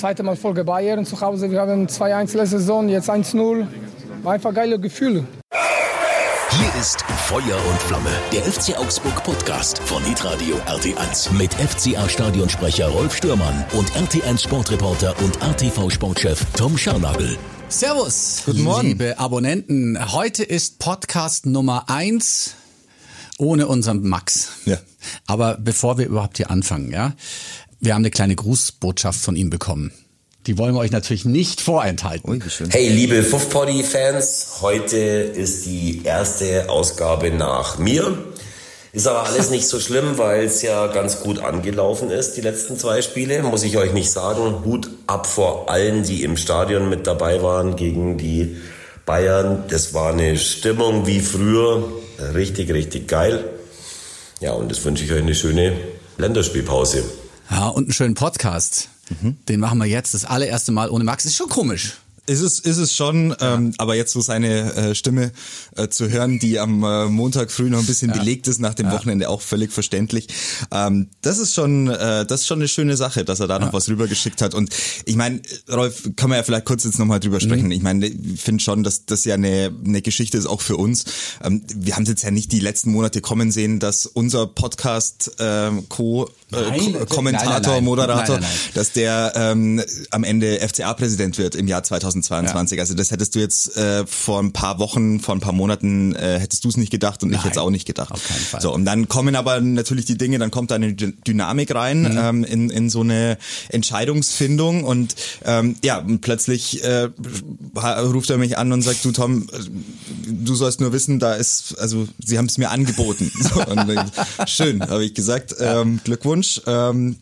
zweite Mal Folge Bayern zu Hause. Wir haben 2-1 letzte Saison, jetzt 1-0. War einfach geile Gefühle. Hier ist Feuer und Flamme, der FC Augsburg Podcast von Hitradio RT1 mit FCA Stadionsprecher Rolf Stürmann und RT1 Sportreporter und RTV Sportchef Tom Scharnagel. Servus, Guten Morgen. liebe Abonnenten. Heute ist Podcast Nummer eins ohne unseren Max. Ja. Aber bevor wir überhaupt hier anfangen, ja, wir haben eine kleine Grußbotschaft von ihm bekommen. Die wollen wir euch natürlich nicht vorenthalten. Hey, liebe Fuff-Poddy-Fans, heute ist die erste Ausgabe nach mir. Ist aber alles nicht so schlimm, weil es ja ganz gut angelaufen ist, die letzten zwei Spiele. Muss ich euch nicht sagen. Hut ab vor allen, die im Stadion mit dabei waren gegen die Bayern. Das war eine Stimmung wie früher. Richtig, richtig geil. Ja, und das wünsche ich euch eine schöne Länderspielpause. Ja, und einen schönen Podcast. Den machen wir jetzt das allererste Mal ohne Max. Ist schon komisch. Ist es, ist es schon, ähm, aber jetzt so seine äh, Stimme äh, zu hören, die am äh, Montag früh noch ein bisschen belegt ist, nach dem Wochenende auch völlig verständlich. Ähm, das ist schon, äh, das ist schon eine schöne Sache, dass er da noch was rübergeschickt hat. Und ich meine, Rolf, kann man ja vielleicht kurz jetzt nochmal drüber sprechen. Ich meine, ich finde schon, dass das ja eine, eine Geschichte ist auch für uns. Ähm, wir haben jetzt ja nicht die letzten Monate kommen sehen, dass unser Podcast ähm, Co Nein, äh, nein, Ko- Kommentator, nein, nein. Moderator, dass der ähm, am Ende FCA-Präsident wird im Jahr 2022. Also das hättest du jetzt äh, vor ein paar Wochen, vor ein paar Monaten, äh, hättest du es nicht gedacht und ich hätte es auch nicht gedacht. auf keinen Fall. So, und dann kommen aber natürlich die Dinge, dann kommt da eine Dy- Dynamik rein Mhm. ähm, in, in so eine Entscheidungsfindung und ähm, ja, plötzlich äh, ruft er mich an und sagt, du Tom, äh, du sollst nur wissen, da ist, also sie haben es mir angeboten. So, und schön, habe ich gesagt, ähm, Glückwunsch. Ähm,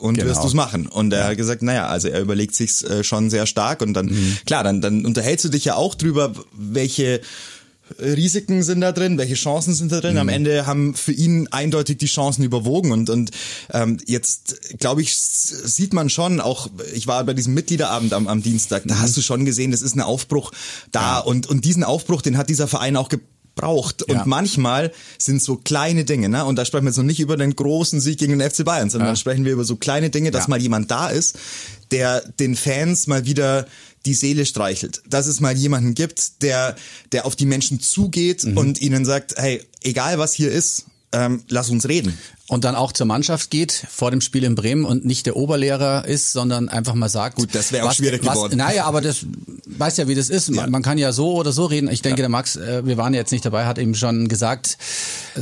und Genau. wirst du's machen. Und er hat gesagt, naja, also er überlegt sich's äh, schon sehr stark und dann, Mhm. klar, dann, dann unterhältst du dich ja auch drüber, welche Risiken sind da drin, welche Chancen sind da drin. Mhm. Am Ende haben für ihn eindeutig die Chancen überwogen und und ähm, jetzt glaube ich sieht man schon auch. Ich war bei diesem Mitgliederabend am, am Dienstag. Mhm. Da hast du schon gesehen, das ist ein Aufbruch da und und diesen Aufbruch, den hat dieser Verein auch gebraucht. Und Ja. manchmal sind so kleine Dinge, ne? Und da sprechen wir jetzt noch nicht über den großen Sieg gegen den FC Bayern, sondern Ja. sprechen wir über so kleine Dinge, dass Ja. mal jemand da ist, der den Fans mal wieder die Seele streichelt. Dass es mal jemanden gibt, der, der auf die Menschen zugeht Mhm. und ihnen sagt, hey, egal was hier ist, ähm, lass uns reden. Und dann auch zur Mannschaft geht vor dem Spiel in Bremen und nicht der Oberlehrer ist, sondern einfach mal sagt. Gut, das wäre auch was- schwierig was, geworden. Naja, aber das weiß ja, wie das ist. Man, Ja. man kann ja so oder so reden. Ich denke, der Max, äh, wir waren ja jetzt nicht dabei, hat eben schon gesagt,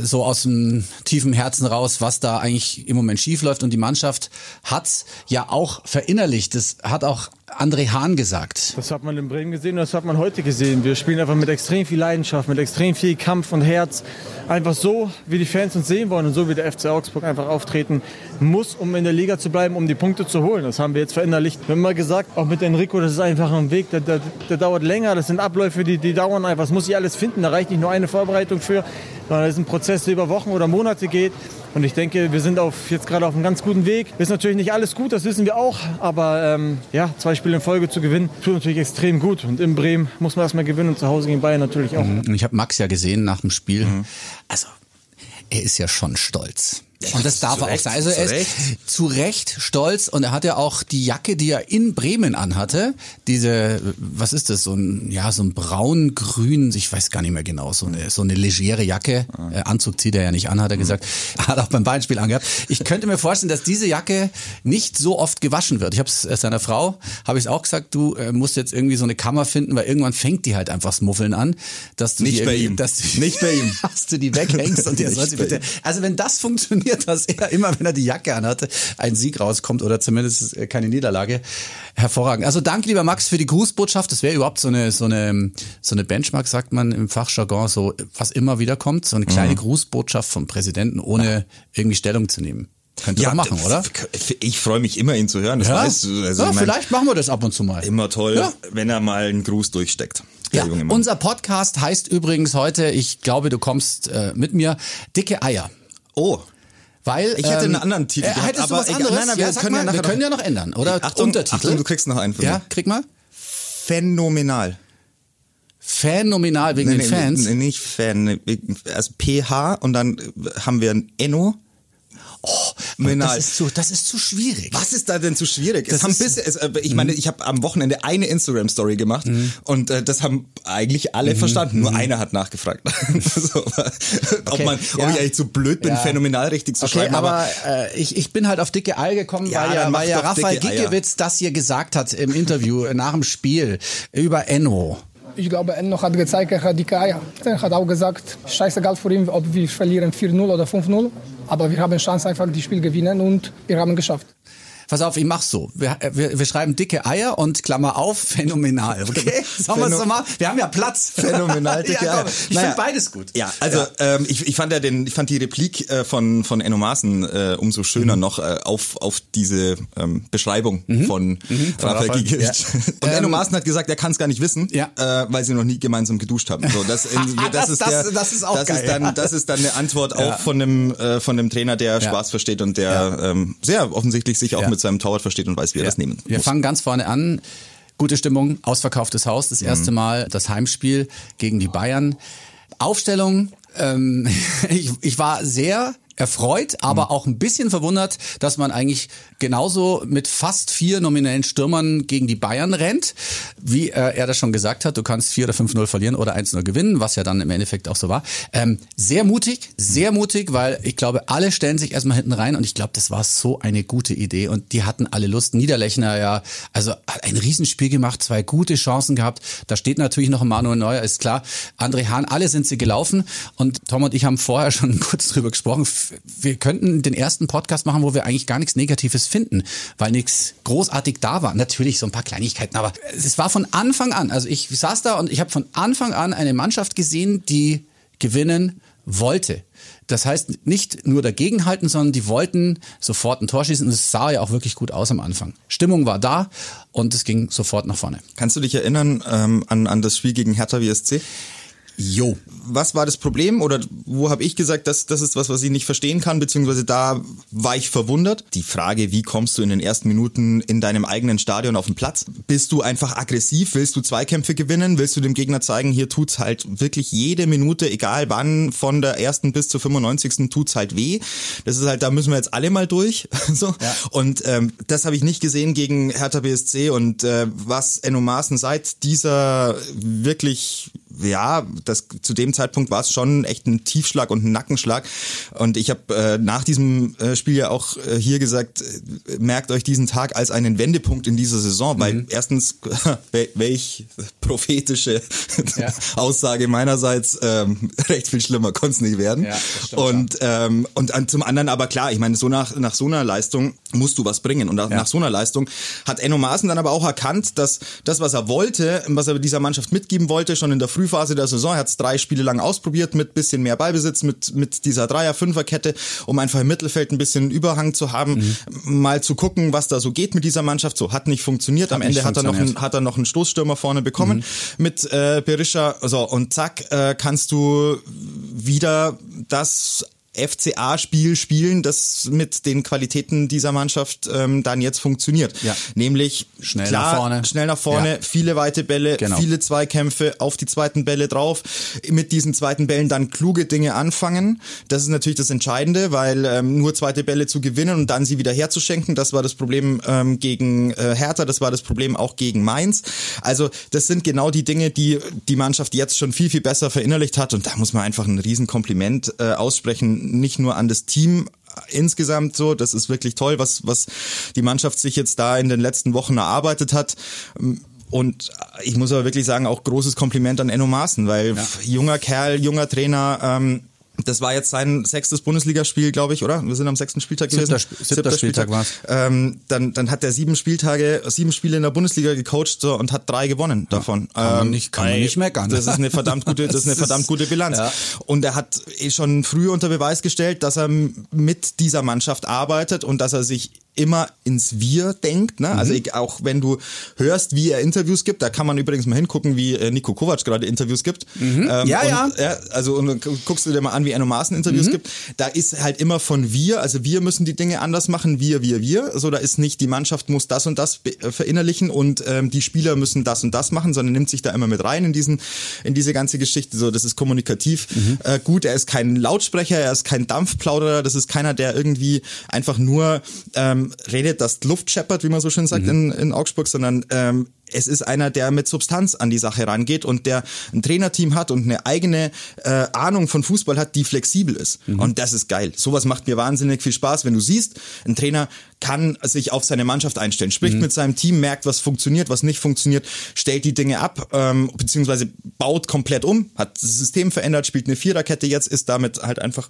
so aus dem tiefen Herzen raus, was da eigentlich im Moment schief läuft. Und die Mannschaft hat's ja auch verinnerlicht. Das hat auch André Hahn gesagt. Das hat man in Bremen gesehen und das hat man heute gesehen. Wir spielen einfach mit extrem viel Leidenschaft, mit extrem viel Kampf und Herz. Einfach so, wie die Fans uns sehen wollen und so wie der FC Augsburg einfach auftreten muss, um in der Liga zu bleiben, um die Punkte zu holen. Das haben wir jetzt verinnerlicht. Wir haben immer gesagt, auch mit Enrico, das ist einfach ein Weg, der, der, der dauert länger. Das sind Abläufe, die, die dauern einfach. Das muss ich alles finden. Da reicht nicht nur eine Vorbereitung für, sondern das ist ein Prozess, der über Wochen oder Monate geht. Und ich denke, wir sind auf, jetzt gerade auf einem ganz guten Weg. Ist natürlich nicht alles gut, das wissen wir auch. Aber ähm, ja, zwei Spiele in Folge zu gewinnen, tut natürlich extrem gut. Und in Bremen muss man erstmal gewinnen und zu Hause gegen Bayern natürlich auch. Und ich habe Max ja gesehen nach dem Spiel. Mhm. Also, er ist ja schon stolz. Und das darf er auch Recht, sein. Also er ist Recht. zu Recht stolz und er hat ja auch die Jacke, die er in Bremen anhatte, diese, was ist das, so ein, ja, so ein braun-grün, ich weiß gar nicht mehr genau, so eine, so eine legere Jacke. Äh, Anzug zieht er ja nicht an, hat er gesagt. Hat auch beim Beinspiel angehabt. Ich könnte mir vorstellen, dass diese Jacke nicht so oft gewaschen wird. Ich habe es seiner Frau, habe ich es auch gesagt, du äh, musst jetzt irgendwie so eine Kammer finden, weil irgendwann fängt die halt einfach das Muffeln an, dass du Nicht die bei ihm. dass du, Nicht bei ihm. dass du die weghängst und der Nicht soll sie bitte. Also wenn das funktioniert, dass er immer, wenn er die Jacke anhatte, ein Sieg rauskommt oder zumindest äh, keine Niederlage, hervorragend. Also danke, lieber Max, für die Grußbotschaft. Das wäre überhaupt so eine, so eine, so eine Benchmark, sagt man im Fachjargon, so was immer wieder kommt, so eine kleine Mhm. Grußbotschaft vom Präsidenten, ohne irgendwie Stellung zu nehmen. Könnt ihr doch machen, oder? Ich freue mich immer, ihn zu hören. Das weißt du. Also ja, ich mein, vielleicht machen wir das ab und zu mal. Immer toll, Ja. wenn er mal einen Gruß durchsteckt. Ja, unser Podcast heißt übrigens heute, ich glaube, du kommst äh, mit mir, dicke Eier. oh. Weil, Ich hätte ähm, einen anderen Titel äh, gehabt, aber was egal. anderes? Nein, nein, ja, wir sag können ja mal, wir nachher können noch- ja noch ändern. Oder Achtung, Untertitel. Achtung, du kriegst noch einen von ja, mir. krieg mal. Phänomenal. Phänomenal wegen den Fans. Nee, nicht Fan. Also PH und dann haben wir ein Enno. Oh, Das ist, zu, das ist zu schwierig. Was ist da denn zu schwierig? Das es haben ist- bis, es, äh, ich meine, ich habe am Wochenende eine Instagram-Story gemacht und äh, das haben eigentlich alle verstanden. Nur einer hat nachgefragt. so, ob, man, ob ja. ich eigentlich zu blöd bin, Ja. phänomenal richtig zu Okay, schreiben. aber äh, ich, ich bin halt auf dicke Eier gekommen, Ja, weil ja, weil ja Raphael. Giekewitz das hier gesagt hat im Interview äh, nach dem Spiel über Enno. Ich glaube, Enno hat gezeigt, er hat dicke Eier. Er hat auch gesagt, scheißegal für ihn, ob wir verlieren 4-0 oder 5-0. Aber wir haben Chance, einfach das Spiel gewinnen und wir haben geschafft. Pass auf, ich mach's so. Wir, äh, wir, wir schreiben dicke Eier und Klammer auf, phänomenal. Okay? Sollen wir es so machen? Wir haben ja Platz. Phänomenal, dicke ja, Eier. Ich Naja. finde beides gut. Ja, also Ähm, ich, ich fand ja den, ich fand die Replik äh, von von Enno Maaßen äh, umso Mhm. schöner noch äh, auf auf diese ähm, Beschreibung von Raphael Raphael, Gikiewicz. Und Enno Maaßen hat gesagt, er kann es gar nicht wissen, Ja. äh, weil sie noch nie gemeinsam geduscht haben. So, das, in, das, Das- ist das- der, das ist auch das geil. ist dann das ist dann eine Antwort auch von dem äh, von dem Trainer, der Spaß versteht und der ähm, sehr offensichtlich sich auch Ja. mit seinem Torwart versteht und weiß, wie er das nehmen Wir muss. fangen ganz vorne an. Gute Stimmung, ausverkauftes Haus, das erste Mhm. Mal das Heimspiel gegen die Bayern. Aufstellung, ähm, ich, ich war sehr erfreut, aber auch ein bisschen verwundert, dass man eigentlich genauso mit fast vier nominellen Stürmern gegen die Bayern rennt, wie äh, er das schon gesagt hat, du kannst 4 oder 5-0 verlieren oder 1-0 gewinnen, was ja dann im Endeffekt auch so war. Ähm, sehr mutig, sehr mutig, weil ich glaube, alle stellen sich erstmal hinten rein und ich glaube, das war so eine gute Idee und die hatten alle Lust. Niederlechner ja, also hat ein Riesenspiel gemacht, zwei gute Chancen gehabt. Da steht natürlich noch Manuel Neuer, ist klar. André Hahn, alle sind sie gelaufen und Tom und ich haben vorher schon kurz drüber gesprochen. Wir könnten den ersten Podcast machen, wo wir eigentlich gar nichts Negatives finden, weil nichts großartig da war. Natürlich so ein paar Kleinigkeiten, aber es war von Anfang an, also ich saß da und ich habe von Anfang an eine Mannschaft gesehen, die gewinnen wollte. Das heißt, nicht nur dagegenhalten, sondern die wollten sofort ein Tor schießen und es sah ja auch wirklich gut aus am Anfang. Stimmung war da und es ging sofort nach vorne. Kannst du dich erinnern ähm, an, an das Spiel gegen Hertha WSC? Jo. Was war das Problem oder wo habe ich gesagt, dass das ist was, was ich nicht verstehen kann, beziehungsweise da war ich verwundert. Die Frage, wie kommst du in den ersten Minuten in deinem eigenen Stadion auf den Platz? Bist du einfach aggressiv? Willst du Zweikämpfe gewinnen? Willst du dem Gegner zeigen, hier tut's halt wirklich jede Minute, egal wann, von der ersten bis zur 95. tut's halt weh. Das ist halt, da müssen wir jetzt alle mal durch. so. Und ähm, das habe ich nicht gesehen gegen Hertha BSC und äh, was Enno Maaßen seit dieser wirklich ja, das zu dem Zeitpunkt war es schon echt ein Tiefschlag und ein Nackenschlag. Und ich habe äh, nach diesem äh, Spiel ja auch äh, hier gesagt, äh, merkt euch diesen Tag als einen Wendepunkt in dieser Saison, weil erstens wel- welch prophetische Ja. Aussage meinerseits ähm, recht viel schlimmer konnte es nicht werden. Ja, stimmt und ähm, und an, zum anderen aber klar, ich meine, so nach nach so einer Leistung musst du was bringen und nach, nach so einer Leistung hat Enno Maaßen dann aber auch erkannt, dass das, was er wollte, was er dieser Mannschaft mitgeben wollte, schon in der Frühphase der Saison, er hat es drei Spiele lang ausprobiert mit bisschen mehr Beibesitz, mit mit dieser Dreier-Fünfer-Kette, um einfach im Mittelfeld ein bisschen Überhang zu haben, mal zu gucken, was da so geht mit dieser Mannschaft. So hat nicht funktioniert. Am Hat nicht Ende hat er noch einen, hat er noch einen Stoßstürmer vorne bekommen mit äh, Berisha. So und zack äh, kannst du wieder das FCA-Spiel spielen, das mit den Qualitäten dieser Mannschaft ähm, dann jetzt funktioniert. Ja. Nämlich Schnell klar, nach vorne. schnell nach vorne, Ja. viele weite Bälle, Genau. viele Zweikämpfe auf die zweiten Bälle drauf. Mit diesen zweiten Bällen dann kluge Dinge anfangen. Das ist natürlich das Entscheidende, weil ähm, nur zweite Bälle zu gewinnen und dann sie wieder herzuschenken, das war das Problem ähm, gegen äh, Hertha, das war das Problem auch gegen Mainz. Also das sind genau die Dinge, die die Mannschaft jetzt schon viel, viel besser verinnerlicht hat und da muss man einfach ein Riesenkompliment äh, aussprechen, nicht nur an das Team insgesamt so, das ist wirklich toll, was, was die Mannschaft sich jetzt da in den letzten Wochen erarbeitet hat. Und ich muss aber wirklich sagen, auch großes Kompliment an Enno Maaßen, weil junger Kerl, junger Trainer, ähm, das war jetzt sein sechstes Bundesligaspiel, glaube ich, oder? Wir sind am sechsten Spieltag Siebter gewesen. Sp- siebter Spieltag war's. Ähm, dann, dann hat er sieben Spieltage, sieben Spiele in der Bundesliga gecoacht so, und hat drei gewonnen davon. kann man Ähm, nicht- kann man nicht meckern. Das ist eine verdammt gute, das ist eine verdammt gute Bilanz. ja. Und er hat eh schon früh unter Beweis gestellt, dass er mit dieser Mannschaft arbeitet und dass er sich immer ins Wir denkt. Ne? Also ich, auch wenn du hörst, wie er Interviews gibt, da kann man übrigens mal hingucken, wie äh, Nico Kovac gerade Interviews gibt. Ähm, Ja, und, ja. ja. Also und guckst du dir mal an, wie Enno Maaßen Interviews gibt. Da ist halt immer von wir, also wir müssen die Dinge anders machen, wir, wir, wir. So, da ist nicht die Mannschaft muss das und das äh, verinnerlichen und ähm, die Spieler müssen das und das machen, sondern nimmt sich da immer mit rein in diesen, in diese ganze Geschichte. So, das ist kommunikativ äh, gut. Er ist kein Lautsprecher, er ist kein Dampfplauderer, das ist keiner, der irgendwie einfach nur ähm, redet, dass Luft scheppert, wie man so schön sagt in, in Augsburg, sondern ähm, es ist einer, der mit Substanz an die Sache rangeht und der ein Trainerteam hat und eine eigene äh, Ahnung von Fußball hat, die flexibel ist. Und das ist geil. Sowas macht mir wahnsinnig viel Spaß, wenn du siehst, ein Trainer kann sich auf seine Mannschaft einstellen, spricht mit seinem Team, merkt, was funktioniert, was nicht funktioniert, stellt die Dinge ab, ähm, beziehungsweise baut komplett um, hat das System verändert, spielt eine Viererkette jetzt, ist damit halt einfach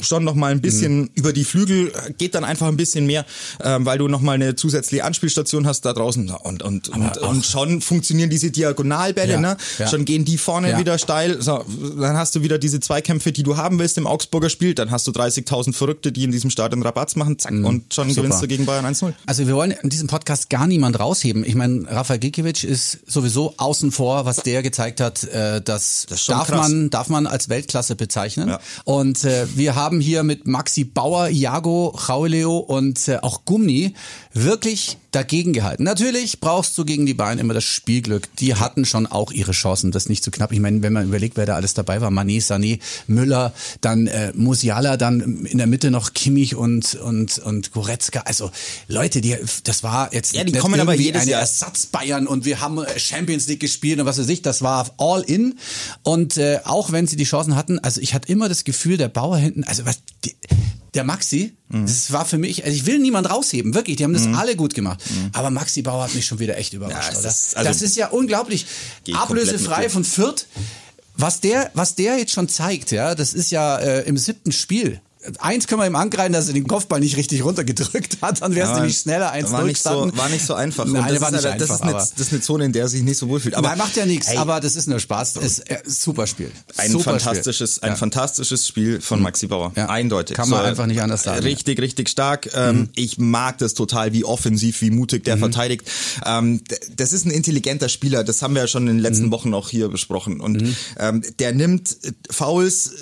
schon nochmal ein bisschen über die Flügel, geht dann einfach ein bisschen mehr, ähm, weil du nochmal eine zusätzliche Anspielstation hast da draußen und, und, und, und schon funktionieren diese Diagonalbälle, Ja, ne? ja. schon gehen die vorne Ja. wieder steil, so, dann hast du wieder diese Zweikämpfe, die du haben willst im Augsburger Spiel, dann hast du 30.000 Verrückte, die in diesem Stadion Rabatz machen, zack, und schon Mhm. Super. gewinnst du gegen Bayern 1-0. Also wir wollen in diesem Podcast gar niemand rausheben. Ich meine, Rafael Gikiewicz ist sowieso außen vor, was der gezeigt hat, äh, das, Das darf krass. man darf man als Weltklasse bezeichnen. Ja. Und äh, wir haben hier mit Maxi Bauer, Iago, Rauleo und äh, auch Gummi wirklich dagegen gehalten. Natürlich brauchst du gegen die Bayern immer das Spielglück. Die hatten schon auch ihre Chancen, das nicht zu knapp. Ich meine, wenn man überlegt, wer da alles dabei war, Mané, Sané, Müller, dann äh, Musiala, dann in der Mitte noch Kimmich und und und Goretzka. Also Leute, die das war jetzt Ja, die kommen aber jedes eine Jahr. Ersatz Bayern und wir haben Champions League gespielt und was weiß ich, das war all in und äh, auch wenn sie die Chancen hatten, also ich hatte immer das Gefühl, der Bauer hinten, also was die, der Maxi, Mhm. das war für mich, also ich will niemand rausheben, wirklich, die haben das alle gut gemacht, aber Maxi Bauer hat mich schon wieder echt überrascht, Ja, oder? ist- also- das ist ja unglaublich, ablösefrei von Fürth, was der, was der jetzt schon zeigt, ja, das ist ja äh, im siebten Spiel. Eins können wir ihm angreifen, dass er den Kopfball nicht richtig runtergedrückt hat, dann wäre es nämlich schneller 1 war nicht so, war nicht so einfach. Nein, das, war ist, nicht das, einfach, ist eine, das ist eine Zone, in der er sich nicht so wohlfühlt. Aber Nein, macht ja nichts, ey, aber das ist nur Spaß. Ist, äh, super Spiel. ein super fantastisches, Spiel. ein ja. fantastisches Spiel von Maxi Bauer. Ja. Eindeutig. Kann man einfach nicht anders sagen. Richtig, richtig stark. Ähm, Ich mag das total, wie offensiv, wie mutig Mhm. der verteidigt. Ähm, Das ist ein intelligenter Spieler. Das haben wir ja schon in den letzten Mhm. Wochen auch hier besprochen. Und ähm, der nimmt Fouls,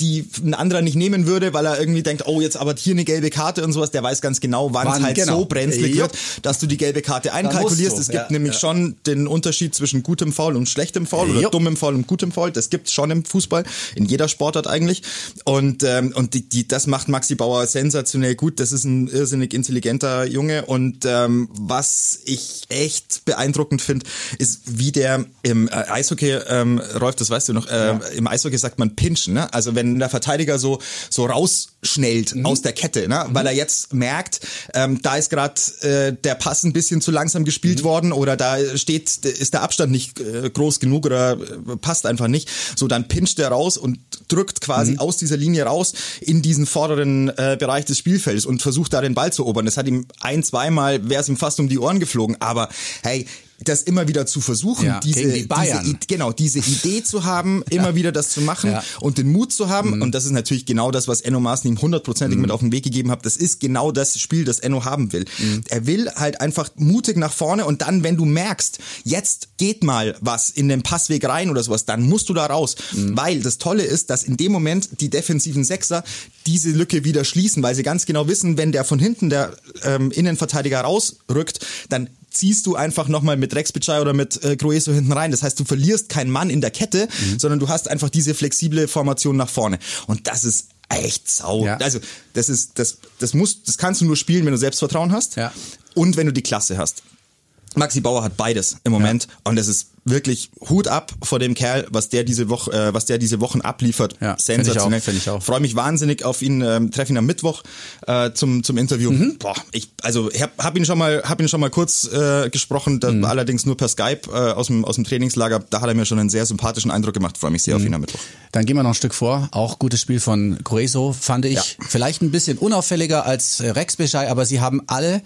die ein anderer nicht nehmen würde, weil er irgendwie denkt, oh, jetzt aber hier eine gelbe Karte und sowas. Der weiß ganz genau, wann es halt genau. so brenzlig Ja. wird, dass du die gelbe Karte einkalkulierst. Es gibt ja, nämlich ja. schon den Unterschied zwischen gutem Foul und schlechtem Foul oder Jo. dummem Foul und gutem Foul. Das gibt's schon im Fußball, in jeder Sportart eigentlich. Und, ähm, und die, die, das macht Maxi Bauer sensationell gut. Das ist ein irrsinnig intelligenter Junge. Und ähm, was ich echt beeindruckend finde, ist, wie der im äh, Eishockey, ähm, Rolf, das weißt du noch, äh, im Eishockey sagt man pinchen. Ne? Also wenn der Verteidiger so, so rausschnellt Mhm. aus der Kette, ne? weil er jetzt merkt, ähm, da ist gerade äh, der Pass ein bisschen zu langsam gespielt Mhm. worden oder da steht, ist der Abstand nicht äh, groß genug oder äh, passt einfach nicht. So, dann pinscht er raus und drückt quasi Mhm. aus dieser Linie raus in diesen vorderen äh, Bereich des Spielfelds und versucht da den Ball zu erobern. Das hat ihm ein, zweimal, wäre es ihm fast um die Ohren geflogen, aber hey, das immer wieder zu versuchen, Ja, diese, die diese, genau, diese Idee zu haben, immer wieder das zu machen Ja. und den Mut zu haben. Und das ist natürlich genau das, was Enno Maaßen ihm hundertprozentig mit auf den Weg gegeben hat. Das ist genau das Spiel, das Enno haben will. Er will halt einfach mutig nach vorne und dann, wenn du merkst, jetzt geht mal was in den Passweg rein oder sowas, dann musst du da raus. Weil das Tolle ist, dass in dem Moment die defensiven Sechser diese Lücke wieder schließen, weil sie ganz genau wissen, wenn der von hinten der ähm, Innenverteidiger rausrückt, dann ziehst du einfach nochmal mit Rex Bitschei oder mit äh, Grueso hinten rein. Das heißt, du verlierst keinen Mann in der Kette, Mhm. sondern du hast einfach diese flexible Formation nach vorne. Und das ist echt sau. Ja. Also, das ist, das, das musst, das kannst du nur spielen, wenn du Selbstvertrauen hast. Ja. Und wenn du die Klasse hast. Maxi Bauer hat beides im Moment und es ist wirklich Hut ab vor dem Kerl, was der diese Woche, äh, was der diese Wochen abliefert. Ja, find ich auch, Sensationell. find ich auch. Freue mich wahnsinnig auf ihn. Ähm, Treffe ihn am Mittwoch äh, zum zum Interview. Mhm. Boah, ich also hab, hab ihn schon mal hab ihn schon mal kurz äh, gesprochen, da, Mhm. allerdings nur per Skype äh, aus dem aus dem Trainingslager. Da hat er mir schon einen sehr sympathischen Eindruck gemacht. Freue mich sehr auf Mhm. ihn am Mittwoch. Dann gehen wir noch ein Stück vor. Auch gutes Spiel von Grueso, fand ich. Ja. Vielleicht ein bisschen unauffälliger als äh, Rex Beschei, aber sie haben alle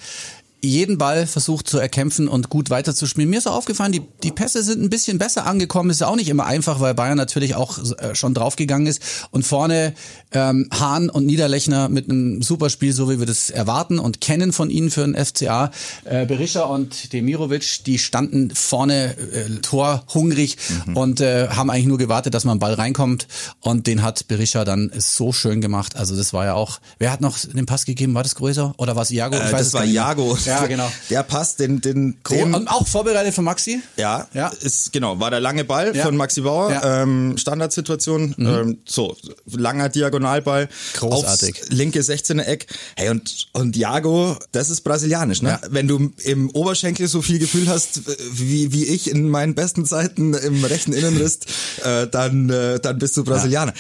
jeden Ball versucht zu erkämpfen und gut weiterzuspielen. Mir ist auch aufgefallen, die, die Pässe sind ein bisschen besser angekommen. Ist ja auch nicht immer einfach, weil Bayern natürlich auch äh, schon draufgegangen ist. Und vorne ähm, Hahn und Niederlechner mit einem Superspiel, so wie wir das erwarten und kennen von ihnen für den FCA. Äh, Berisha und Demirovic, die standen vorne äh, torhungrig mhm. und äh, haben eigentlich nur gewartet, dass man Ball reinkommt. Und den hat Berisha dann so schön gemacht. Also das war ja auch, wer hat noch den Pass gegeben? War das größer oder war es Iago? Ich äh, weiß das war Iago. Ja, genau. Der Pass, den, den, den Und auch vorbereitet von Maxi? Ja, ja. Ist, genau, war der lange Ball ja. von Maxi Bauer. Ja. Ähm, Standardsituation, mhm. ähm, so, langer Diagonalball. Großartig. Aufs linke 16er Eck. Hey, und, und Iago, das ist brasilianisch, ne? Ja. Wenn du im Oberschenkel so viel Gefühl hast, wie, wie ich in meinen besten Zeiten im rechten Innenriss, äh, dann, äh, dann bist du Brasilianer.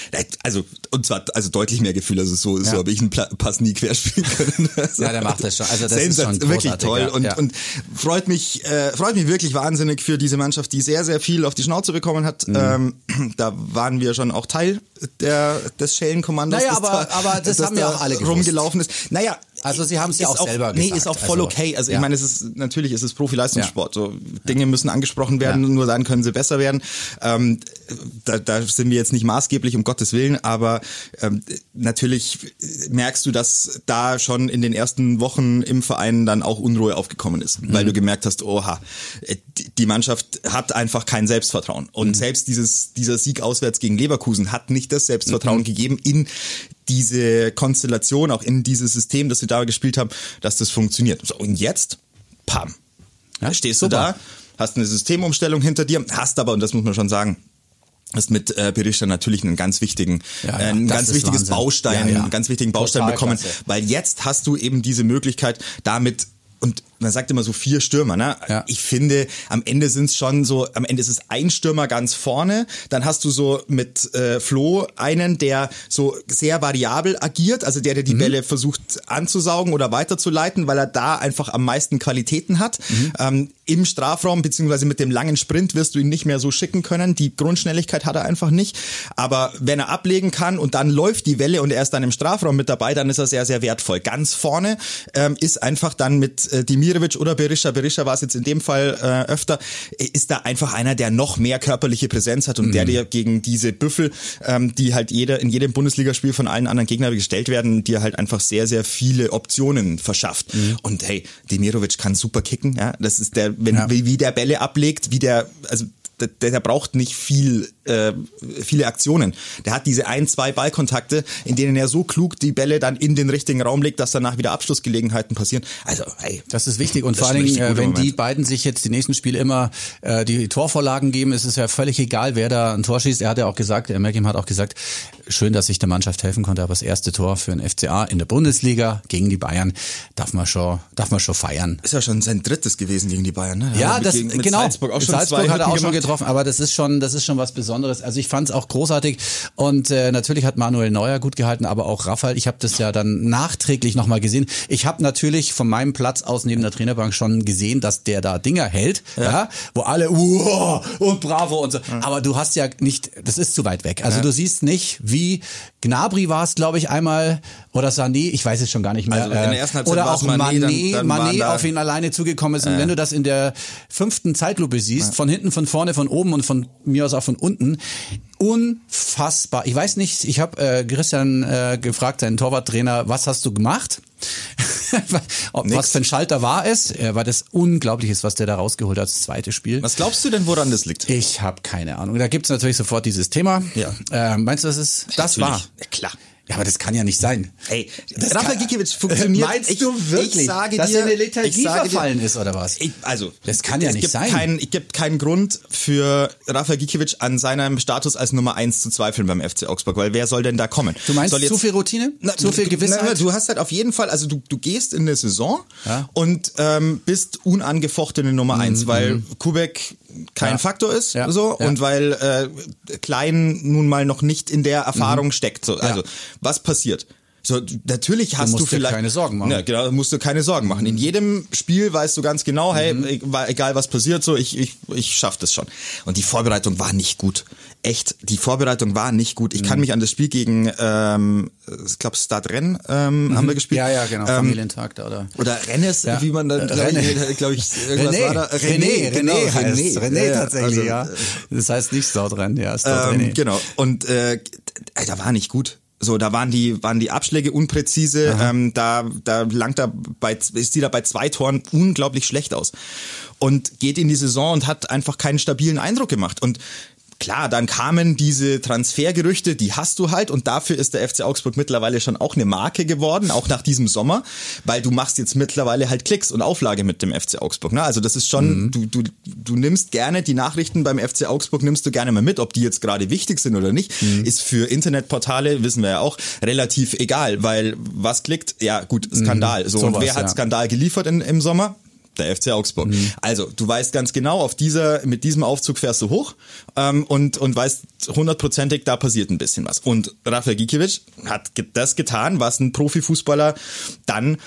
Also, und zwar, also deutlich mehr Gefühl, also so, so habe ich einen Pass nie querspielen können. Also, ja, der macht das schon. Also das ist schon wirklich toll und, ja. und freut mich, äh, freut mich wirklich wahnsinnig für diese Mannschaft, die sehr, sehr viel auf die Schnauze bekommen hat. Mhm. Ähm, da waren wir schon auch Teil der, des Schellenkommandos. Naja, aber, da, aber das haben ja auch alle gewusst. rumgelaufen ist. Naja, also sie haben es ja auch, auch, selber gesagt. Nee, ist auch voll also, okay. Also ja. ich meine, es ist natürlich ist es Profileistungssport. Ja. So Dinge müssen angesprochen werden, ja. nur dann können sie besser werden. Ähm, da, da sind wir jetzt nicht maßgeblich um Gottes willen, aber ähm, natürlich merkst du, dass da schon in den ersten Wochen im Verein dann auch Unruhe aufgekommen ist, mhm. weil du gemerkt hast, oha, äh, die Mannschaft hat einfach kein Selbstvertrauen und mhm. selbst dieses dieser Sieg auswärts gegen Leverkusen hat nicht das Selbstvertrauen mhm. gegeben in diese Konstellation, auch in dieses System, das sie da gespielt haben, dass das funktioniert. So, und jetzt, pam, ja, stehst super. du da, hast eine Systemumstellung hinter dir, hast aber, und das muss man schon sagen, hast mit äh, Berisha natürlich einen ganz wichtigen, ja, ja, äh, ein ganz wichtiges Wahnsinn. Baustein, ja, einen ganz wichtigen Baustein Total bekommen, klasse. weil jetzt hast du eben diese Möglichkeit, damit und man sagt immer so vier Stürmer, ne? Ja. Ich finde, am Ende sind es schon so, am Ende ist es ein Stürmer ganz vorne, dann hast du so mit äh, Flo einen, der so sehr variabel agiert, also der, der die mhm. Bälle versucht anzusaugen oder weiterzuleiten, weil er da einfach am meisten Qualitäten hat. Mhm. Ähm, Im Strafraum, beziehungsweise mit dem langen Sprint wirst du ihn nicht mehr so schicken können. Die Grundschnelligkeit hat er einfach nicht. Aber wenn er ablegen kann und dann läuft die Welle und er ist dann im Strafraum mit dabei, dann ist er sehr, sehr wertvoll. Ganz vorne ähm, ist einfach dann mit äh, Dimirovic oder Berisha, Berisha war es jetzt in dem Fall äh, öfter, ist da einfach einer, der noch mehr körperliche Präsenz hat und mhm. der dir gegen diese Büffel, ähm, die halt jeder in jedem Bundesligaspiel von allen anderen Gegnern gestellt werden, dir halt einfach sehr, sehr viele Optionen verschafft. Mhm. Und hey, Demirovic kann super kicken, ja. Das ist der, wenn, ja. wie, wie der Bälle ablegt, wie der, also der, der braucht nicht viel, äh, viele Aktionen. Der hat diese ein, zwei Ballkontakte, in denen er so klug die Bälle dann in den richtigen Raum legt, dass danach wieder Abschlussgelegenheiten passieren. Also, hey. Das ist wichtig. Und vor allen Dingen, äh, wenn Moment. die beiden sich jetzt die nächsten Spiele immer äh, die Torvorlagen geben, ist es ja völlig egal, wer da ein Tor schießt. Er hat ja auch gesagt, er Merkim hat auch gesagt, schön, dass ich der Mannschaft helfen konnte, aber das erste Tor für den FCA in der Bundesliga gegen die Bayern darf man schon, darf man schon feiern. Ist ja schon sein drittes gewesen gegen die Bayern, ne? Ja, das, gegen, genau. Salzburg, auch schon Salzburg hat er auch schon getroffen, aber das ist schon, das ist schon was Besonderes. Also ich fand es auch großartig und äh, natürlich hat Manuel Neuer gut gehalten, aber auch Raphael. Ich habe das ja dann nachträglich nochmal gesehen. Ich habe natürlich von meinem Platz aus neben der Trainerbank schon gesehen, dass der da Dinger hält, ja, ja wo alle uh, und bravo und so. Ja. Aber du hast ja nicht, das ist zu weit weg. Also ja. du siehst nicht, wie Gnabry war es, glaube ich, einmal oder Sané, ich weiß es schon gar nicht mehr. Also in der ersten Halbzeit oder auch Mané, Mané, dann, dann Mané auf ihn alleine zugekommen ist. Und wenn du das in der fünften Zeitlupe siehst, von hinten, von vorne, von oben und von mir aus auch von unten, unfassbar. Ich weiß nicht, ich habe äh, Christian äh, gefragt, seinen Torwarttrainer, was hast du gemacht? was für ein Schalter war es? Weil das unglaublich ist, was der da rausgeholt hat, das zweite Spiel. Was glaubst du denn, woran das liegt? Ich habe keine Ahnung. Da gibt's natürlich sofort dieses Thema. Ja. Äh, meinst du, das ist das natürlich. war? Ja, klar. Ja, aber das kann ja nicht sein. Ey, das Rafa Gikiewicz funktioniert. Meinst ich, du wirklich, ich sage dass dir, er in eine Lethargie verfallen dir, ist oder was? Ich, also, das kann ja nicht gibt sein. Kein, ich gibt keinen Grund für Rafa Gikiewicz an seinem Status als Nummer eins zu zweifeln beim FC Augsburg, weil wer soll denn da kommen? Du meinst soll jetzt, zu viel Routine? Na, zu viel Gewissheit? Na, du hast halt auf jeden Fall, also du, du gehst in eine Saison ja. und ähm, bist unangefochtene Nummer mhm. eins, weil mhm. Kubek kein ja. Faktor ist, ja. so ja. und weil äh, Klein nun mal noch nicht in der Erfahrung mhm. steckt. So. Also was passiert? So, natürlich hast du, musst dir vielleicht keine Sorgen machen. Ja, genau, musst du keine Sorgen machen. In jedem Spiel weißt du ganz genau, hey, Mhm. egal was passiert, so ich ich ich schaff das schon. Und die Vorbereitung war nicht gut. Echt, die Vorbereitung war nicht gut. Ich kann Mhm. mich an das Spiel gegen, ähm, ich glaube Stade Rennes ähm, haben wir gespielt. Mhm. Ja, ja, genau, Ähm, Familientag da, oder? oder Rennes, Ja. wie man dann, glaube René. ich, glaub ich, irgendwas René, war da. René, René, genau, heißt René, Ja, ja, tatsächlich, also, ja. Das heißt nicht Staudrenn, ja, Staudrenn. ähm, genau. Und äh, äh, da war nicht gut. So, da waren die waren die Abschläge unpräzise. Ähm, da da langt er bei ist die da bei zwei Toren unglaublich schlecht aus. Und geht in die Saison und hat einfach keinen stabilen Eindruck gemacht. Und Klar, dann kamen diese Transfergerüchte, die hast du halt und dafür ist der FC Augsburg mittlerweile schon auch eine Marke geworden, auch nach diesem Sommer, weil du machst jetzt mittlerweile halt Klicks und Auflage mit dem FC Augsburg. Ne? Also das ist schon, du, du, du nimmst gerne die Nachrichten beim FC Augsburg, nimmst du gerne mal mit, ob die jetzt gerade wichtig sind oder nicht, ist für Internetportale, wissen wir ja auch, relativ egal, weil was klickt, ja gut, Skandal. So, und Sowas, wer hat ja. Skandal geliefert in, im Sommer? Der FC Augsburg. Mhm. Also, du weißt ganz genau, auf dieser, mit diesem Aufzug fährst du hoch ähm, und, und weißt hundertprozentig, da passiert ein bisschen was. Und Rafael Gikiewicz hat das getan, was ein Profifußballer dann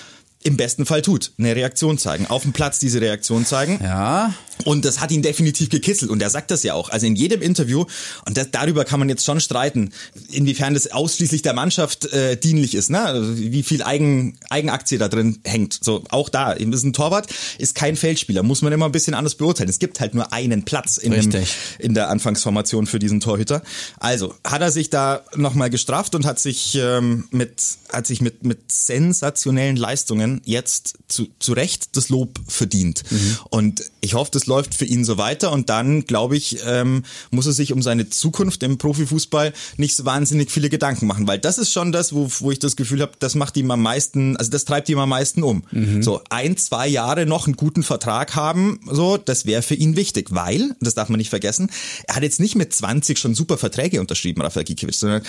im besten Fall tut. Eine Reaktion zeigen. Auf dem Platz diese Reaktion zeigen. Ja, Und das hat ihn definitiv gekitzelt. Und er sagt das ja auch. Also in jedem Interview, und das, darüber kann man jetzt schon streiten, inwiefern das ausschließlich der Mannschaft äh, dienlich ist, ne? Also wie viel Eigen, Eigenaktie da drin hängt. So, auch da, ist ein Torwart, ist kein Feldspieler, muss man immer ein bisschen anders beurteilen. Es gibt halt nur einen Platz in, dem, in der Anfangsformation für diesen Torhüter. Also hat er sich da nochmal gestraft und hat sich ähm, mit hat sich mit mit sensationellen Leistungen jetzt zu, zu Recht das Lob verdient. Und ich hoffe, das läuft für ihn so weiter. Und dann glaube ich, ähm, muss er sich um seine Zukunft im Profifußball nicht so wahnsinnig viele Gedanken machen, weil das ist schon das, wo, wo ich das Gefühl habe, das macht ihm am meisten, also das treibt ihm am meisten um. So ein, zwei Jahre noch einen guten Vertrag haben, so das wäre für ihn wichtig, weil das darf man nicht vergessen. Er hat jetzt nicht mit 20 schon super Verträge unterschrieben, Rafael Gikiewicz, sondern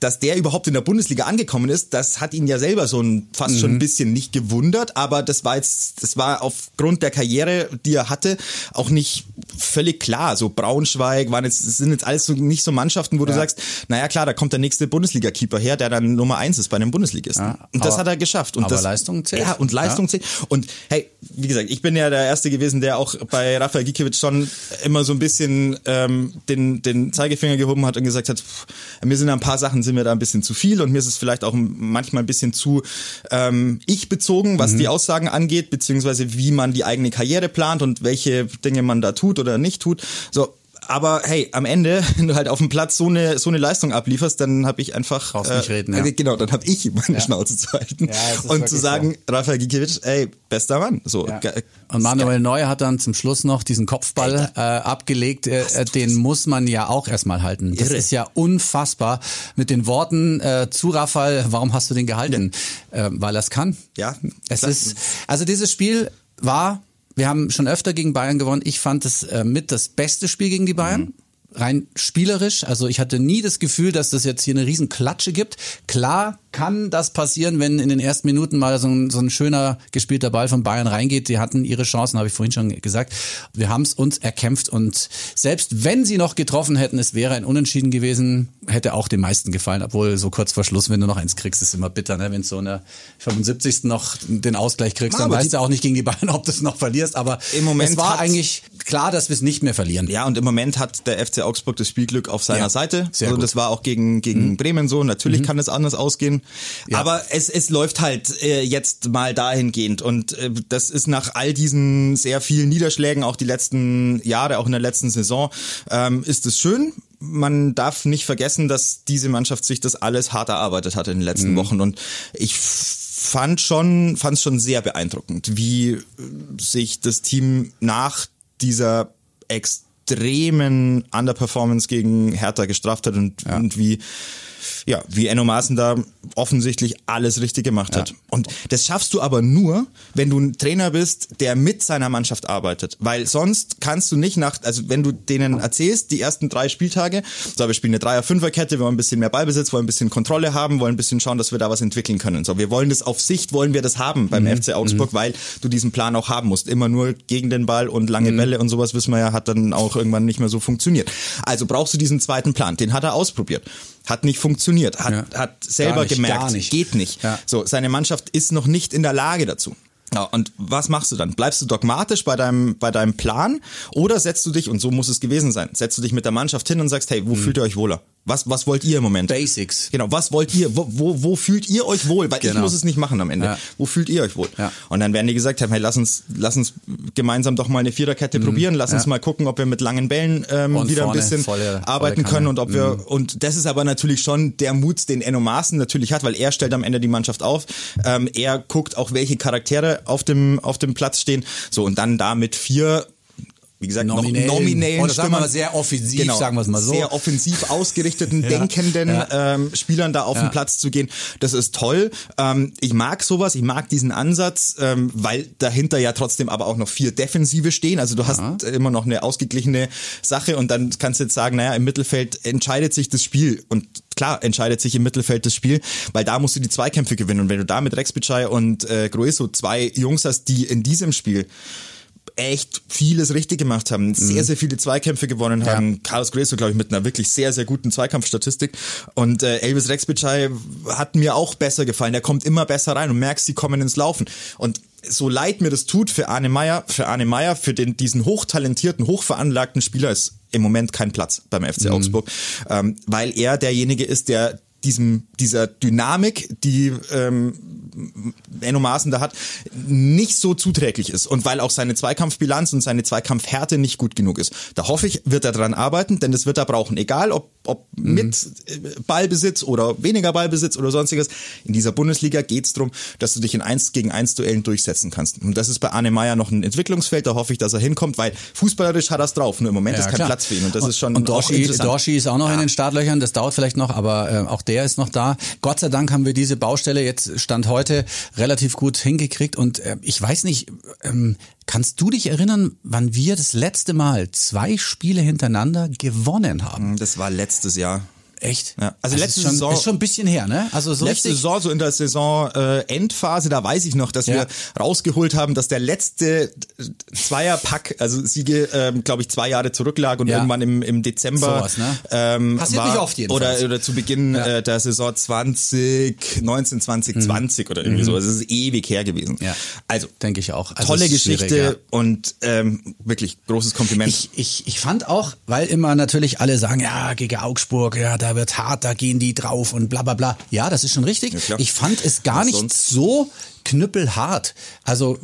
dass der überhaupt in der Bundesliga angekommen ist, das hat ihn ja selber so ein, fast schon ein bisschen nicht gewundert, aber das war jetzt, das war aufgrund der Karriere, die er hatte, auch nicht völlig klar. So Braunschweig waren jetzt, das sind jetzt alles so nicht so Mannschaften, wo du sagst, naja klar, da kommt der nächste Bundesliga-Keeper her, der dann Nummer eins ist bei einem Bundesligisten. Ja, und das aber- hat er geschafft. Und aber das, Leistung zählt. Ja, und Leistung zählt. Und hey, wie gesagt, ich bin ja der Erste gewesen, der auch bei Rafael Gikiewicz schon immer so ein bisschen ähm, den, den Zeigefinger gehoben hat und gesagt hat, pff, mir sind da ein paar Sachen, sind mir da ein bisschen zu viel und mir ist es vielleicht auch manchmal ein bisschen zu ähm, ich-bezogen, was die Aussagen angeht, beziehungsweise wie man die eigene Karriere plant und welche Dinge man da tut oder nicht tut. So, aber hey, am Ende, wenn du halt auf dem Platz so eine so eine Leistung ablieferst, dann habe ich einfach Brauchst nicht reden, ja. äh, genau, dann habe ich meine Schnauze zu halten Ja, und zu sagen, Rafael Gikiewicz, ey, bester Mann, so. Ja. Und Manuel Neuer hat dann zum Schluss noch diesen Kopfball äh, abgelegt. Äh, äh, den muss man ja auch erstmal halten. Das Irre. ist ja unfassbar. Mit den Worten äh, zu Rafael, warum hast du den gehalten? Äh, weil er es kann. Ja, Es klar. ist, also dieses Spiel war, wir haben schon öfter gegen Bayern gewonnen. Ich fand es äh, mit das beste Spiel gegen die Bayern. Mhm. Rein spielerisch, also ich hatte nie das Gefühl, dass das jetzt hier eine riesen Klatsche gibt. Klar kann das passieren, wenn in den ersten Minuten mal so ein, so ein schöner gespielter Ball von Bayern reingeht. Die hatten ihre Chancen, habe ich vorhin schon gesagt. Wir haben es uns erkämpft und selbst wenn sie noch getroffen hätten, es wäre ein Unentschieden gewesen, hätte auch den meisten gefallen. Obwohl so kurz vor Schluss, wenn du noch eins kriegst, ist immer bitter, ne? wenn du so in der 75. noch den Ausgleich kriegst, dann weißt du auch nicht gegen die Bayern, ob du es noch verlierst. Aber Im Moment es war eigentlich klar, dass wir es nicht mehr verlieren. Ja, und im Moment hat der FC Augsburg das Spielglück auf seiner Ja, Seite. sehr also gut. Mhm. das war auch gegen, gegen Bremen so. Natürlich kann es anders ausgehen. Ja. Aber es, es läuft halt äh, jetzt mal dahingehend. Und äh, das ist nach all diesen sehr vielen Niederschlägen, auch die letzten Jahre, auch in der letzten Saison, ähm, ist es schön. Man darf nicht vergessen, dass diese Mannschaft sich das alles hart erarbeitet hat in den letzten Mhm. Wochen. Und ich fand schon, fand es schon sehr beeindruckend, wie äh, sich das Team nach dieser extremen Underperformance gegen Hertha gestraft hat und, und wie ja, wie Enno Maaßen da offensichtlich alles richtig gemacht hat. Und das schaffst du aber nur, wenn du ein Trainer bist, der mit seiner Mannschaft arbeitet. Weil sonst kannst du nicht nach, also wenn du denen erzählst, die ersten drei Spieltage, so, wir spielen eine Dreier-Fünfer-Kette, wir wollen ein bisschen mehr Ballbesitz, wollen ein bisschen Kontrolle haben, wollen ein bisschen schauen, dass wir da was entwickeln können. So, wir wollen das auf Sicht, wollen wir das haben beim FC Augsburg, weil du diesen Plan auch haben musst. Immer nur gegen den Ball und lange Bälle und sowas, wissen wir ja, hat dann auch irgendwann nicht mehr so funktioniert. Also brauchst du diesen zweiten Plan. Den hat er ausprobiert. Hat nicht funktioniert, hat, Ja. hat selber gemerkt, gar nicht. geht nicht. Ja. So, seine Mannschaft ist noch nicht in der Lage dazu. Ja, und was machst du dann? Bleibst du dogmatisch bei deinem, bei deinem Plan oder setzt du dich, und so muss es gewesen sein, setzt du dich mit der Mannschaft hin und sagst, hey, wo fühlt ihr euch wohler? Was, was wollt ihr im Moment? Basics. Genau, was wollt ihr? Wo, wo, wo fühlt ihr euch wohl? Weil ich Genau. muss es nicht machen am Ende. Ja. Wo fühlt ihr euch wohl? Ja. Und dann werden die gesagt haben, hey, lass uns, lass uns gemeinsam doch mal eine Viererkette probieren, lass uns Mhm. Ja. mal gucken, ob wir mit langen Bällen ähm, Und wieder vorne ein bisschen volle- arbeiten volle können und ob wir und das ist aber natürlich schon der Mut, den Enno Maaßen natürlich hat, weil er stellt am Ende die Mannschaft auf. Ähm, er guckt auch, welche Charaktere auf dem auf dem Platz stehen. So und dann da mit vier wie gesagt, Nominellen. nominellen Oder sagen wir Stimmern. mal sehr offensiv, sagen wir es mal so. Sehr offensiv ausgerichteten, denkenden Ähm, Spielern da auf den Platz zu gehen. Das ist toll. Ähm, ich mag sowas, ich mag diesen Ansatz, ähm, weil dahinter ja trotzdem aber auch noch vier Defensive stehen. Also du hast immer noch eine ausgeglichene Sache und dann kannst du jetzt sagen, naja, im Mittelfeld entscheidet sich das Spiel und klar entscheidet sich im Mittelfeld das Spiel, weil da musst du die Zweikämpfe gewinnen und wenn du da mit Rex Bitschei und äh, Grueso zwei Jungs hast, die in diesem Spiel echt vieles richtig gemacht haben, sehr, sehr viele Zweikämpfe gewonnen haben. Carlos Grueso, glaube ich, mit einer wirklich sehr, sehr guten Zweikampfstatistik. Und äh, Elvis Rexbitschei hat mir auch besser gefallen. Der kommt immer besser rein und merkst, sie kommen ins Laufen. Und so leid mir das tut für Arne Meyer, für Arne Meyer, für den, diesen hochtalentierten, hochveranlagten Spieler ist im Moment kein Platz beim FC Augsburg, ähm, weil er derjenige ist, der diesem, dieser Dynamik, die ähm, Enno Maaßen da hat, nicht so zuträglich ist. Und weil auch seine Zweikampfbilanz und seine Zweikampfhärte nicht gut genug ist. Da hoffe ich, wird er dran arbeiten, denn das wird er brauchen. Egal ob, ob mit äh, Ballbesitz oder weniger Ballbesitz oder sonstiges. In dieser Bundesliga geht es darum, dass du dich in 1 gegen 1 Duellen durchsetzen kannst. Und das ist bei Arne Meyer noch ein Entwicklungsfeld, da hoffe ich, dass er hinkommt, weil fußballerisch hat er es drauf. Nur im Moment ist kein klar. Platz für ihn. Und das ist schon und auch Dorschi, ist auch noch in den Startlöchern, das dauert vielleicht noch, aber äh, auch der ist noch da. Gott sei Dank haben wir diese Baustelle jetzt Stand heute relativ gut hingekriegt und äh, ich weiß nicht, ähm, kannst du dich erinnern, wann wir das letzte Mal zwei Spiele hintereinander gewonnen haben? Das war letztes Jahr. Echt? Ja, also Das letzte ist schon, Saison- ist schon ein bisschen her, ne? Also so letzte. Saison, so in der Saison äh, Endphase, da weiß ich noch, dass Ja. wir rausgeholt haben, dass der letzte Zweierpack, also Siege, ähm, glaube ich, zwei Jahre zurücklag und Ja. irgendwann im, im Dezember Sowas, ne? ähm, Passiert war, nicht oft jedenfalls. Oder, oder zu Beginn äh, der Saison 2019, 2020 oder irgendwie so. Also es ist ewig her gewesen. Mhm. Ja. Also Denke ich auch. Also tolle Geschichte ja. und ähm, wirklich großes Kompliment. Ich, ich, ich fand auch, weil immer natürlich alle sagen, ja, gegen Augsburg, ja, da wird hart, da gehen die drauf und bla bla bla. Ja, das ist schon richtig. klar. ich fand es gar Was nicht sonst? so knüppelhart. Also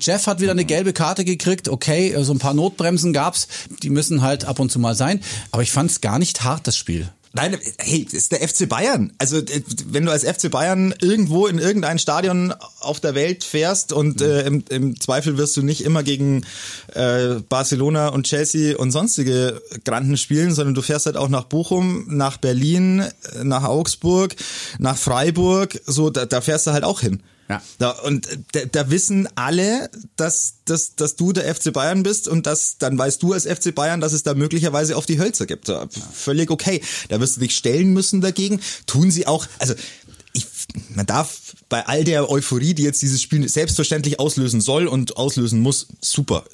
Jeff hat wieder eine gelbe Karte gekriegt, okay, so ein paar Notbremsen gab's, die müssen halt ab und zu mal sein, aber ich fand es gar nicht hart, das Spiel. Nein, hey, das ist der FC Bayern. Also äh, wenn du als FC Bayern irgendwo in irgendein Stadion auf der Welt fährst und äh, im, im Zweifel wirst du nicht immer gegen äh, Barcelona und Chelsea und sonstige Granden spielen, sondern du fährst halt auch nach Bochum, nach Berlin, äh, nach Augsburg, nach Freiburg. So, da, da fährst du halt auch hin. Ja. Da, und äh, da, da wissen alle, dass, dass, dass du der FC Bayern bist und dass dann weißt du als FC Bayern, dass es da möglicherweise auf die Hölzer gibt. Ja, völlig okay. Da wirst du dich stellen müssen dagegen. Tun sie auch. Also ich, man darf bei all der Euphorie, die jetzt dieses Spiel selbstverständlich auslösen soll und auslösen muss, super,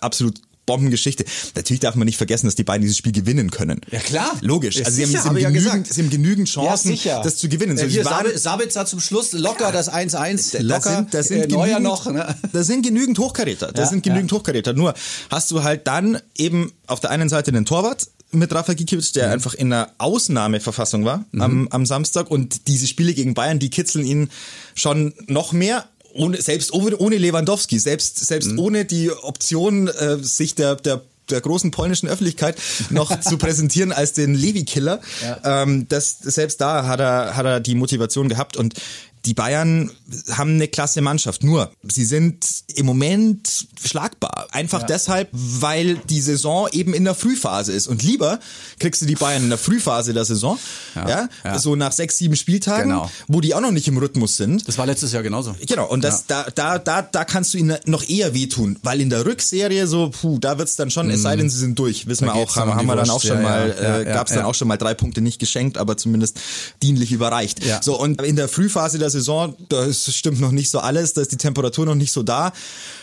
absolut Bombengeschichte. Natürlich darf man nicht vergessen, dass die beiden dieses Spiel gewinnen können. Ja, klar. Logisch. Ja, Also sie haben, sicher, sie, haben hab ich ja genügend, gesagt. sie haben genügend Chancen, das zu gewinnen. So, Äh, Hier sie waren- Sabi- Sabitzer zum Schluss, locker das 1-1, da locker, sind, da sind äh, genügend, noch. Ne? Da sind genügend Hochkaräter. Da Ja, sind genügend Hochkaräter. Nur hast du halt dann eben auf der einen Seite den Torwart mit Rafa Gikiewicz, der einfach in einer Ausnahmeverfassung war am, am Samstag und diese Spiele gegen Bayern, die kitzeln ihn schon noch mehr. Ohne, selbst ohne, Lewandowski, selbst, selbst ohne die Option, äh, sich der, der der großen polnischen Öffentlichkeit noch zu präsentieren als den Levi-Killer. Ähm, das, selbst da hat er, hat er die Motivation gehabt und die Bayern haben eine klasse Mannschaft. Nur, sie sind im Moment schlagbar. Einfach deshalb, weil die Saison eben in der Frühphase ist. Und lieber kriegst du die Bayern in der Frühphase der Saison, ja, ja. so nach sechs, sieben Spieltagen, Genau. wo die auch noch nicht im Rhythmus sind. Das war letztes Jahr genauso. Genau, und das, da, da, da, da kannst du ihnen noch eher wehtun, weil in der Rückserie so, puh, da wird's dann schon, es sei denn, sie sind durch, wissen Da wir auch, haben, haben wir dann auch schon ja, mal, ja, äh, ja, gab's ja. dann auch schon mal drei Punkte nicht geschenkt, aber zumindest dienlich überreicht. Ja. So, und in der Frühphase der Saison, da ist, stimmt noch nicht so alles, da ist die Temperatur noch nicht so da.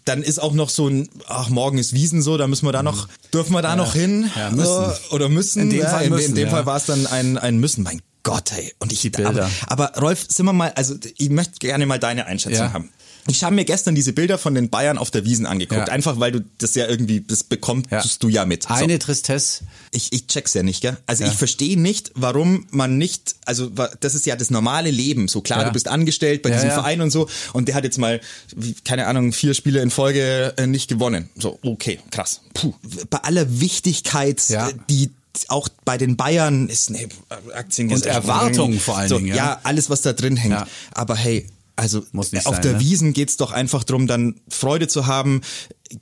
Dann ist auch noch so ein, ach, morgen ist Wiesen so, da müssen wir da noch, dürfen wir da noch hin? Ja, müssen. Äh, Oder müssen? In dem ja, Fall in, müssen, in dem ja. Fall war es dann ein, ein Müssen. Mein Gott, ey. Und ich, Die Bilder. aber, aber Rolf, sind wir mal, also ich möchte gerne mal deine Einschätzung Ja. haben. Ich habe mir gestern diese Bilder von den Bayern auf der Wiesen angeguckt, Ja. einfach weil du das ja irgendwie, das bekommst Ja. du ja mit. So. Eine Tristesse. Ich, ich check's ja nicht, gell? Also Ja. ich verstehe nicht, warum man nicht, also das ist ja das normale Leben. So klar, du bist angestellt bei diesem. Verein und so und der hat jetzt mal, keine Ahnung, vier Spiele in Folge äh, nicht gewonnen. So, okay, krass. Puh. Bei aller Wichtigkeit, äh, die auch bei den Bayern ist eine Aktiengesellschaft. Und Erwartungen vor allen so, Dingen, ja. Ja, alles, was da drin hängt. Ja. Aber hey, also auf sein, der ne? Wiesen geht's doch einfach drum, dann Freude zu haben,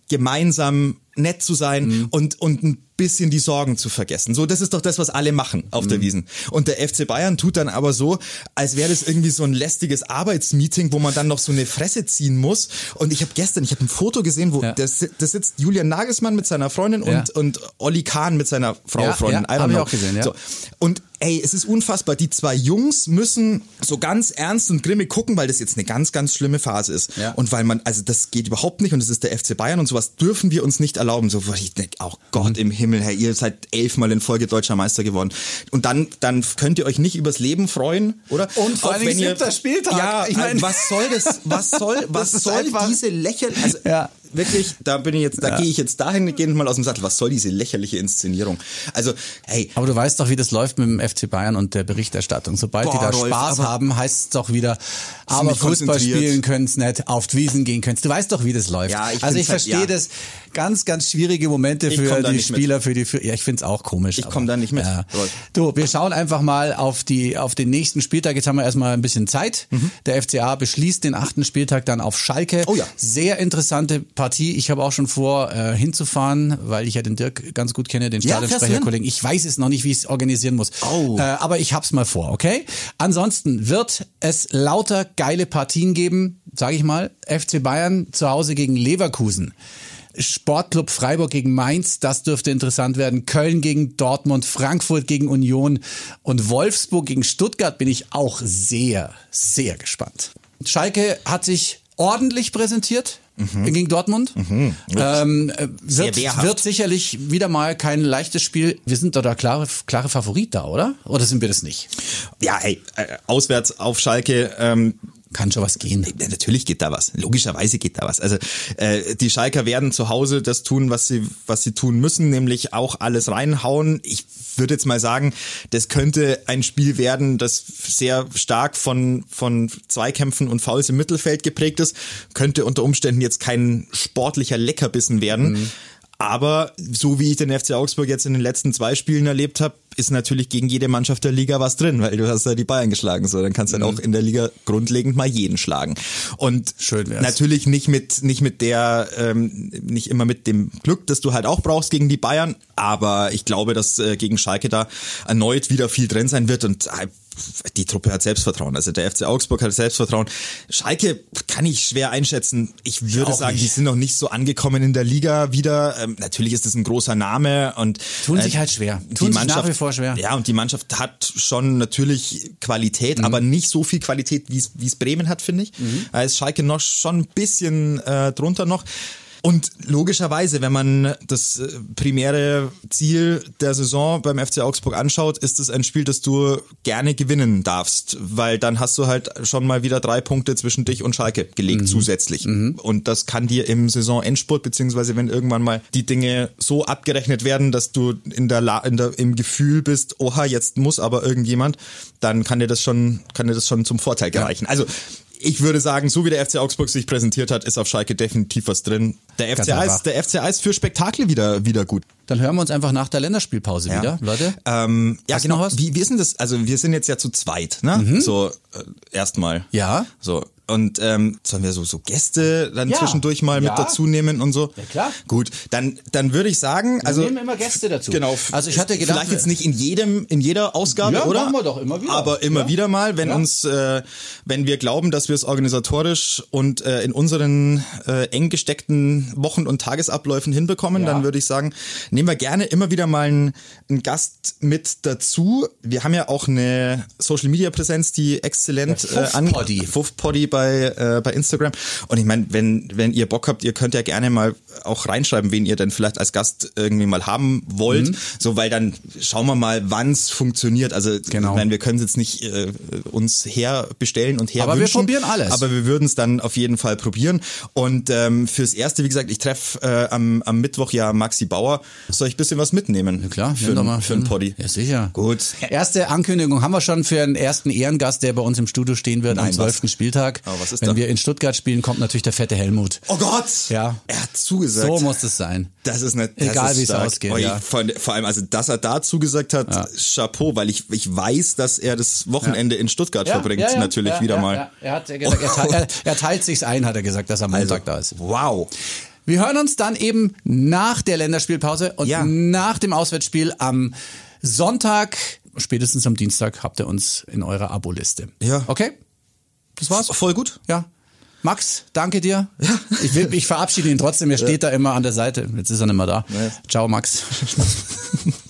gemeinsam nett zu sein Mhm. und, und ein bisschen die Sorgen zu vergessen. So, das ist doch das, was alle machen auf Mhm. der Wiesen. Und der FC Bayern tut dann aber so, als wäre das irgendwie so ein lästiges Arbeitsmeeting, wo man dann noch so eine Fresse ziehen muss. Und ich habe gestern, ich habe ein Foto gesehen, wo Ja. da si- da sitzt Julian Nagelsmann mit seiner Freundin Ja. und, und Olli Kahn mit seiner Frau, Ja, Freundin. ja, I don't hab ich auch gesehen, ja. So. Und ey, es ist unfassbar. Die zwei Jungs müssen so ganz ernst und grimmig gucken, weil das jetzt eine ganz, ganz schlimme Phase ist. Ja. Und weil man, also das geht überhaupt nicht und es ist der FC Bayern und sowas dürfen wir uns nicht erlauben. So, wo ich denke, auch Gott Mhm. im Himmel, Herr, ihr seid elfmal in Folge deutscher Meister geworden. Und dann, dann könnt ihr euch nicht übers Leben freuen, oder? Und vor wenn ihr- siebter Spieltag. Ja, Ich mein- was soll das? Was soll, was soll diese lächerliche, also Ja. Wirklich, da bin ich jetzt, da gehe ich jetzt dahingehend mal aus dem Sattel. Was soll diese lächerliche Inszenierung? Also, hey, Aber du weißt doch, wie das läuft mit dem FC Bayern und der Berichterstattung. Sobald die Boah, da Rolf, Spaß haben, heißt es doch wieder, aber Fußball spielen können's nicht, auf die Wiesen gehen können's. Du weißt doch, wie das läuft. Ja, ich also ich halt- verstehe ja. das. Ganz, ganz schwierige Momente für die nicht mit. Spieler, für die, für, ja, ich find's auch komisch. Ich aber- komm da nicht mit, Ja. Rolf. Du, wir schauen einfach mal auf die, auf den nächsten Spieltag. Jetzt haben wir erstmal ein bisschen Zeit. Der FCA beschließt den achten Spieltag dann auf Schalke. Mhm. Oh ja. Sehr interessante Partie. Ich habe auch schon vor, äh, hinzufahren, weil ich ja den Dirk ganz gut kenne, den Ja? Stadionsprecherkollegen. Ich weiß es noch nicht, wie ich es organisieren muss. Oh. Äh, aber ich hab's mal vor, okay? Ansonsten wird es lauter geile Partien geben, sage ich mal. FC Bayern zu Hause gegen Leverkusen. Sportclub Freiburg gegen Mainz, das dürfte interessant werden. Köln gegen Dortmund, Frankfurt gegen Union und Wolfsburg gegen Stuttgart bin ich auch sehr, sehr gespannt. Schalke hat sich ordentlich präsentiert gegen Dortmund. Ähm, äh, wird, wird sicherlich wieder mal kein leichtes Spiel. Wir sind doch da klare, klare Favorit da, oder? Oder sind wir das nicht? ja, hey, äh, auswärts auf Schalke, ähm, Kann schon was gehen. Natürlich geht da was. Logischerweise geht da was. Also äh, die Schalker werden zu Hause das tun, was sie was sie tun müssen, nämlich auch alles reinhauen. Ich würde jetzt mal sagen, das könnte ein Spiel werden, das sehr stark von von Zweikämpfen und Fouls im Mittelfeld geprägt ist. Könnte unter Umständen jetzt kein sportlicher Leckerbissen werden. Aber so wie ich den FC Augsburg jetzt in den letzten zwei Spielen erlebt habe, ist natürlich gegen jede Mannschaft der Liga was drin, weil du hast ja die Bayern geschlagen, so dann kannst du dann auch in der Liga grundlegend mal jeden schlagen. Und Schön wär's. natürlich nicht mit nicht mit der ähm, nicht immer mit dem Glück, das du halt auch brauchst gegen die Bayern, aber ich glaube, dass äh, gegen Schalke da erneut wieder viel drin sein wird und äh, die Truppe hat Selbstvertrauen. Also der FC Augsburg hat Selbstvertrauen. Schalke kann ich schwer einschätzen. Ich würde auch sagen, nicht. die sind noch nicht so angekommen in der Liga wieder. Ähm, natürlich ist es ein großer Name und Tun sich halt schwer. die Tun sich Mannschaft, vor schwer. Ja, und die Mannschaft hat schon natürlich Qualität, aber nicht so viel Qualität, wie es Bremen hat, finde ich. Da ist Schalke noch schon ein bisschen äh, drunter noch. Und logischerweise, wenn man das äh, primäre Ziel der Saison beim FC Augsburg anschaut, ist es ein Spiel, das du gerne gewinnen darfst, weil dann hast du halt schon mal wieder drei Punkte zwischen dich und Schalke gelegt zusätzlich. Und das kann dir im Saisonendspurt, beziehungsweise wenn irgendwann mal die Dinge so abgerechnet werden, dass du in der, La in der im Gefühl bist, oha, jetzt muss aber irgendjemand, dann kann dir das schon, kann dir das schon zum Vorteil gereichen. Also ich würde sagen, so wie der FC Augsburg sich präsentiert hat, ist auf Schalke definitiv was drin. Der FCA ist, der FCA ist für Spektakel wieder, wieder gut. Dann hören wir uns einfach nach der Länderspielpause wieder, Leute. Ähm, ja, Hast genau. Wie, wie ist denn das? Also wir sind jetzt ja zu zweit, ne? So äh, erstmal. Ja. So und ähm, sollen wir so so Gäste dann Ja. zwischendurch mal Ja. mit dazu nehmen und so? Ja, klar. Gut, dann dann würde ich sagen, also nehmen immer Gäste dazu. Genau. Also ich hatte gedacht, vielleicht jetzt nicht in jedem in jeder Ausgabe, Ja, oder? machen wir doch immer wieder. Aber immer Ja. wieder mal, wenn uns äh, wenn wir glauben, dass wir es organisatorisch und äh, in unseren äh, eng gesteckten Wochen und Tagesabläufen hinbekommen, dann würde ich sagen, nehmen wir gerne immer wieder mal einen, einen Gast mit dazu. Wir haben ja auch eine Social Media Präsenz, die exzellent äh, an Fuff-Poddy. Fuff-Poddy bei bei, äh, bei Instagram. Und ich meine, wenn, wenn ihr Bock habt, ihr könnt ja gerne mal auch reinschreiben, wen ihr denn vielleicht als Gast irgendwie mal haben wollt. Mhm. So, weil dann schauen wir mal, wann es funktioniert. Also genau. ich meine, wir können es jetzt nicht äh, uns herbestellen und her Aber wir probieren alles. Aber wir würden es dann auf jeden Fall probieren. Und ähm, fürs Erste, wie gesagt, ich treffe äh, am, am Mittwoch ja Maxi Bauer. Soll ich bisschen was mitnehmen? Ja, klar, für, mal, für einen Poddy. Ja, sicher. Gut. Erste Ankündigung haben wir schon für einen ersten Ehrengast, der bei uns im Studio stehen wird Nein, am 12. Was? Spieltag. Aber was ist Wenn da? wir in Stuttgart spielen, kommt natürlich der fette Helmut. Oh Gott! Ja. Er hat zugesagt. So muss es sein. Das ist nicht, Egal wie es ausgeht. Oh, ja. vor, vor, allem, also dass er da zugesagt hat, ja. Chapeau, weil ich, ich weiß, dass er das Wochenende ja. in Stuttgart verbringt, natürlich wieder mal. Er hat gesagt, er, er, er teilt sich's ein, hat er gesagt, dass er Montag also, da ist. Wow. Wir hören uns dann eben nach der Länderspielpause und ja. nach dem Auswärtsspiel am Sonntag, spätestens am Dienstag, habt ihr uns in eurer Aboliste. Ja. Okay? Das war's? Voll gut. Ja. Max, danke dir. Ja. Ich, will, ich verabschiede ihn trotzdem. Er steht ja. da immer an der Seite. Jetzt ist er nicht mehr da. Ja. Ciao, Max.